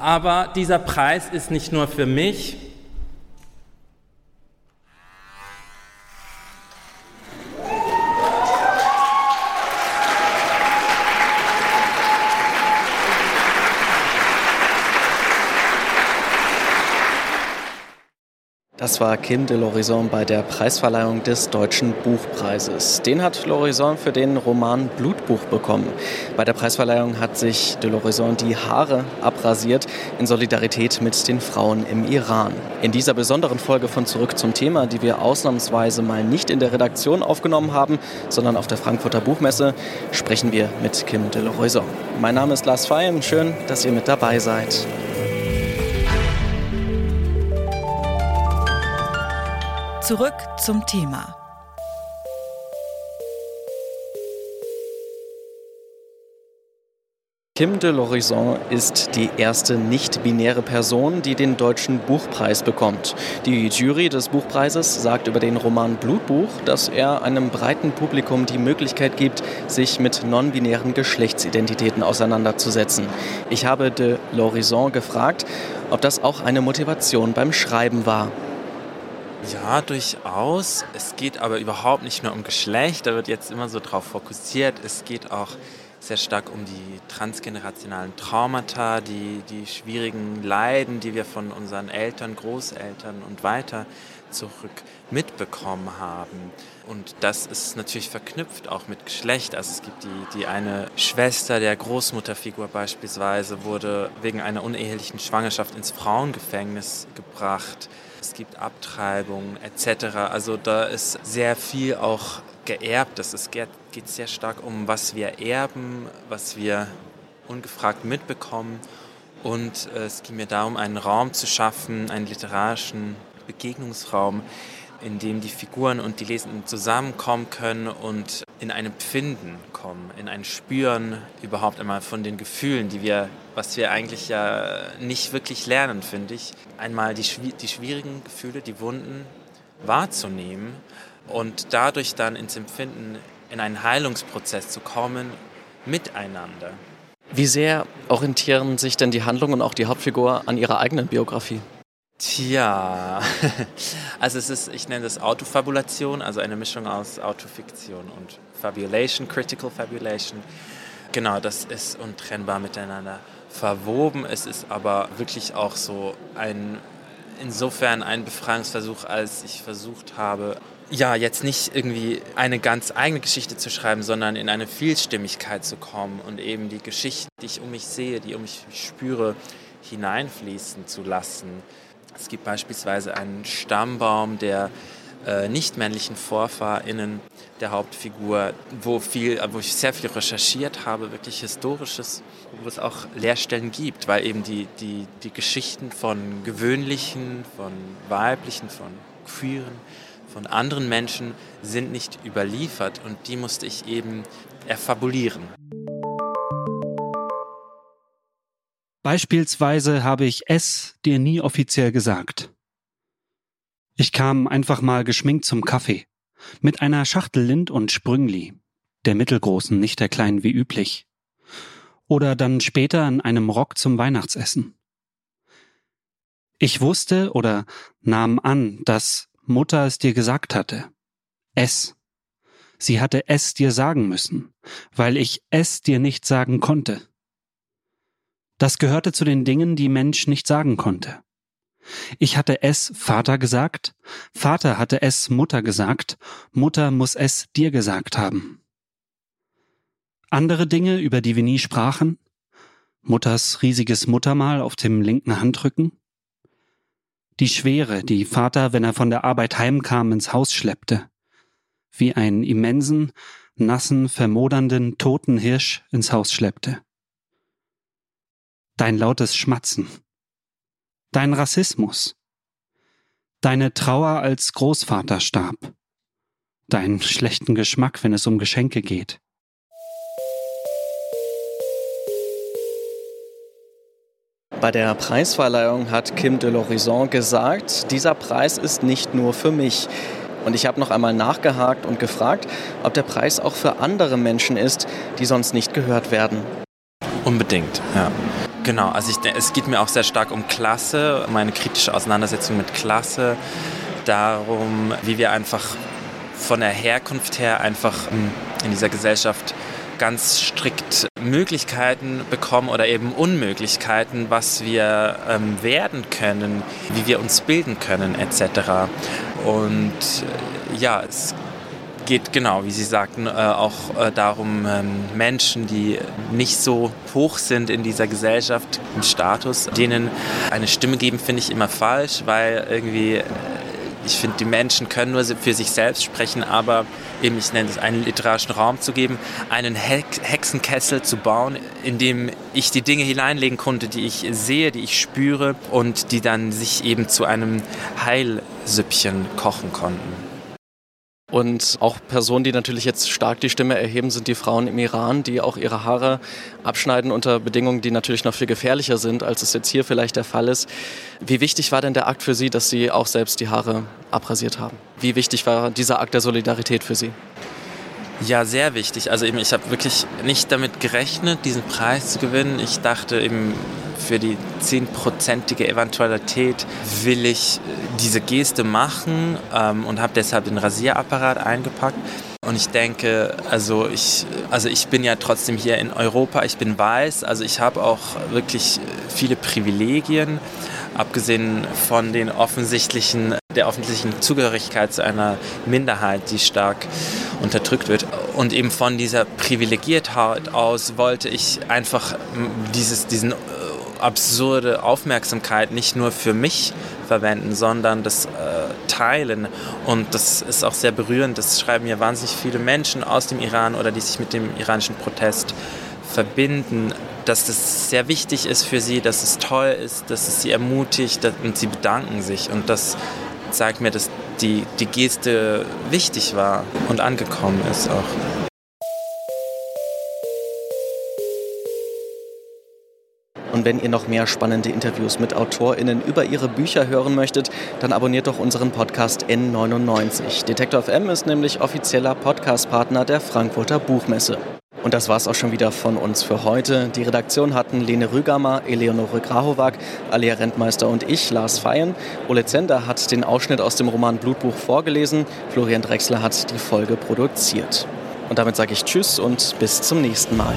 Aber dieser Preis ist nicht nur für mich, Das war Kim de Lorison bei der Preisverleihung des Deutschen Buchpreises. Den hat Lorison für den Roman Blutbuch bekommen. Bei der Preisverleihung hat sich de Lorison die Haare abrasiert in Solidarität mit den Frauen im Iran. In dieser besonderen Folge von Zurück zum Thema, die wir ausnahmsweise mal nicht in der Redaktion aufgenommen haben, sondern auf der Frankfurter Buchmesse, sprechen wir mit Kim de Lorison. Mein Name ist Lars Feim. Schön, dass ihr mit dabei seid. Zurück zum Thema. Kim de l'Horizon ist die erste nicht-binäre Person, die den Deutschen Buchpreis bekommt. Die Jury des Buchpreises sagt über den Roman Blutbuch, dass er einem breiten Publikum die Möglichkeit gibt, sich mit non-binären Geschlechtsidentitäten auseinanderzusetzen. Ich habe de l'Horizon gefragt, ob das auch eine Motivation beim Schreiben war. Ja, durchaus. Es geht aber überhaupt nicht nur um Geschlecht, da wird jetzt immer so drauf fokussiert. Es geht auch sehr stark um die transgenerationalen Traumata, die, die schwierigen Leiden, die wir von unseren Eltern, Großeltern und weiter zurück mitbekommen haben. Und das ist natürlich verknüpft auch mit Geschlecht. Also es gibt die, die eine Schwester der Großmutterfigur beispielsweise, wurde wegen einer unehelichen Schwangerschaft ins Frauengefängnis gebracht es gibt Abtreibungen etc. Also da ist sehr viel auch geerbt. Es geht, sehr stark um, was wir erben, was wir ungefragt mitbekommen. Und äh, es ging mir darum, einen Raum zu schaffen, einen literarischen Begegnungsraum, in dem die Figuren und die Lesenden zusammenkommen können und in ein Empfinden kommen, in ein Spüren überhaupt einmal von den Gefühlen, die wir, was wir eigentlich ja nicht wirklich lernen, finde ich. Einmal die, die schwierigen Gefühle, die Wunden wahrzunehmen und dadurch dann ins Empfinden, in einen Heilungsprozess zu kommen, miteinander. Wie sehr orientieren sich denn die Handlung und auch die Hauptfigur an ihrer eigenen Biografie? Tja, also es ist, ich nenne das Autofabulation, also eine Mischung aus Autofiktion und Fabulation, Critical Fabulation. Genau, das ist untrennbar miteinander verwoben. Es ist aber wirklich auch so ein, insofern ein Befreiungsversuch, als ich versucht habe, ja, jetzt nicht irgendwie eine ganz eigene Geschichte zu schreiben, sondern in eine Vielstimmigkeit zu kommen und eben die Geschichten, die ich um mich sehe, die um mich spüre, hineinfließen zu lassen. Es gibt beispielsweise einen Stammbaum der äh, nicht-männlichen VorfahrInnen der Hauptfigur, wo, viel, wo ich sehr viel recherchiert habe, wirklich Historisches, wo es auch Leerstellen gibt, weil eben die, die, die Geschichten von gewöhnlichen, von weiblichen, von queeren, von anderen Menschen sind nicht überliefert und die musste ich eben erfabulieren. Beispielsweise habe ich es dir nie offiziell gesagt. Ich kam einfach mal geschminkt zum Kaffee. Mit einer Schachtel Lind und Sprüngli. Der mittelgroßen, nicht der kleinen wie üblich. Oder dann später in einem Rock zum Weihnachtsessen. Ich wusste oder nahm an, dass Mutter es dir gesagt hatte. Es. Sie hatte es dir sagen müssen, weil ich es dir nicht sagen konnte. Das gehörte zu den Dingen, die Mensch nicht sagen konnte. Ich hatte es Vater gesagt, Vater hatte es Mutter gesagt, Mutter muss es dir gesagt haben. Andere Dinge, über die wir nie sprachen, Mutters riesiges Muttermal auf dem linken Handrücken, die Schwere, die Vater, wenn er von der Arbeit heimkam, ins Haus schleppte, wie einen immensen, nassen, vermodernden, toten Hirsch ins Haus schleppte dein lautes Schmatzen, dein Rassismus, deine Trauer als Großvater starb, deinen schlechten Geschmack, wenn es um Geschenke geht. Bei der Preisverleihung hat Kim de l'Horizon gesagt, dieser Preis ist nicht nur für mich. Und ich habe noch einmal nachgehakt und gefragt, ob der Preis auch für andere Menschen ist, die sonst nicht gehört werden. Unbedingt, ja. Genau, also ich, es geht mir auch sehr stark um Klasse, meine kritische Auseinandersetzung mit Klasse, darum, wie wir einfach von der Herkunft her einfach hm, in dieser Gesellschaft ganz strikt Möglichkeiten bekommen oder eben Unmöglichkeiten, was wir ähm, werden können, wie wir uns bilden können etc. Und äh, ja, es geht genau, wie Sie sagten, äh, auch äh, darum, ähm, Menschen, die nicht so hoch sind in dieser Gesellschaft, im Status, denen eine Stimme geben, finde ich immer falsch, weil irgendwie äh, ich finde, die Menschen können nur für sich selbst sprechen, aber eben, ich nenne es einen literarischen Raum zu geben, einen Hexenkessel zu bauen, in dem ich die Dinge hineinlegen konnte, die ich sehe, die ich spüre und die dann sich eben zu einem Heilsüppchen kochen konnten. Und auch Personen, die natürlich jetzt stark die Stimme erheben, sind die Frauen im Iran, die auch ihre Haare abschneiden unter Bedingungen, die natürlich noch viel gefährlicher sind, als es jetzt hier vielleicht der Fall ist. Wie wichtig war denn der Akt für Sie, dass Sie auch selbst die Haare abrasiert haben? Wie wichtig war dieser Akt der Solidarität für Sie? Ja, sehr wichtig. Also eben, ich habe wirklich nicht damit gerechnet, diesen Preis zu gewinnen. Ich dachte eben, für die zehnprozentige Eventualität will ich äh, diese Geste machen ähm, und habe deshalb den Rasierapparat eingepackt. Und ich denke, also ich, also ich bin ja trotzdem hier in Europa, ich bin weiß, also ich habe auch wirklich viele Privilegien, abgesehen von den offensichtlichen, der offensichtlichen Zugehörigkeit zu einer Minderheit, die stark unterdrückt wird. Und eben von dieser Privilegiertheit aus wollte ich einfach dieses, diesen absurde Aufmerksamkeit nicht nur für mich verwenden, sondern das äh, teilen. Und das ist auch sehr berührend. Das schreiben ja wahnsinnig viele Menschen aus dem Iran oder die sich mit dem iranischen Protest verbinden, dass das sehr wichtig ist für sie, dass es toll ist, dass es sie ermutigt und sie bedanken sich. Und das zeigt mir, dass die, die Geste wichtig war und angekommen ist auch. Und wenn ihr noch mehr spannende Interviews mit AutorInnen über ihre Bücher hören möchtet, dann abonniert doch unseren Podcast N99. Detektor FM ist nämlich offizieller Podcastpartner der Frankfurter Buchmesse. Und das war's auch schon wieder von uns für heute. Die Redaktion hatten Lene Rügamer, Eleonore Grahovac, Alia Rentmeister und ich, Lars Feyen. Ole Zender hat den Ausschnitt aus dem Roman Blutbuch vorgelesen. Florian Drexler hat die Folge produziert. Und damit sage ich Tschüss und bis zum nächsten Mal.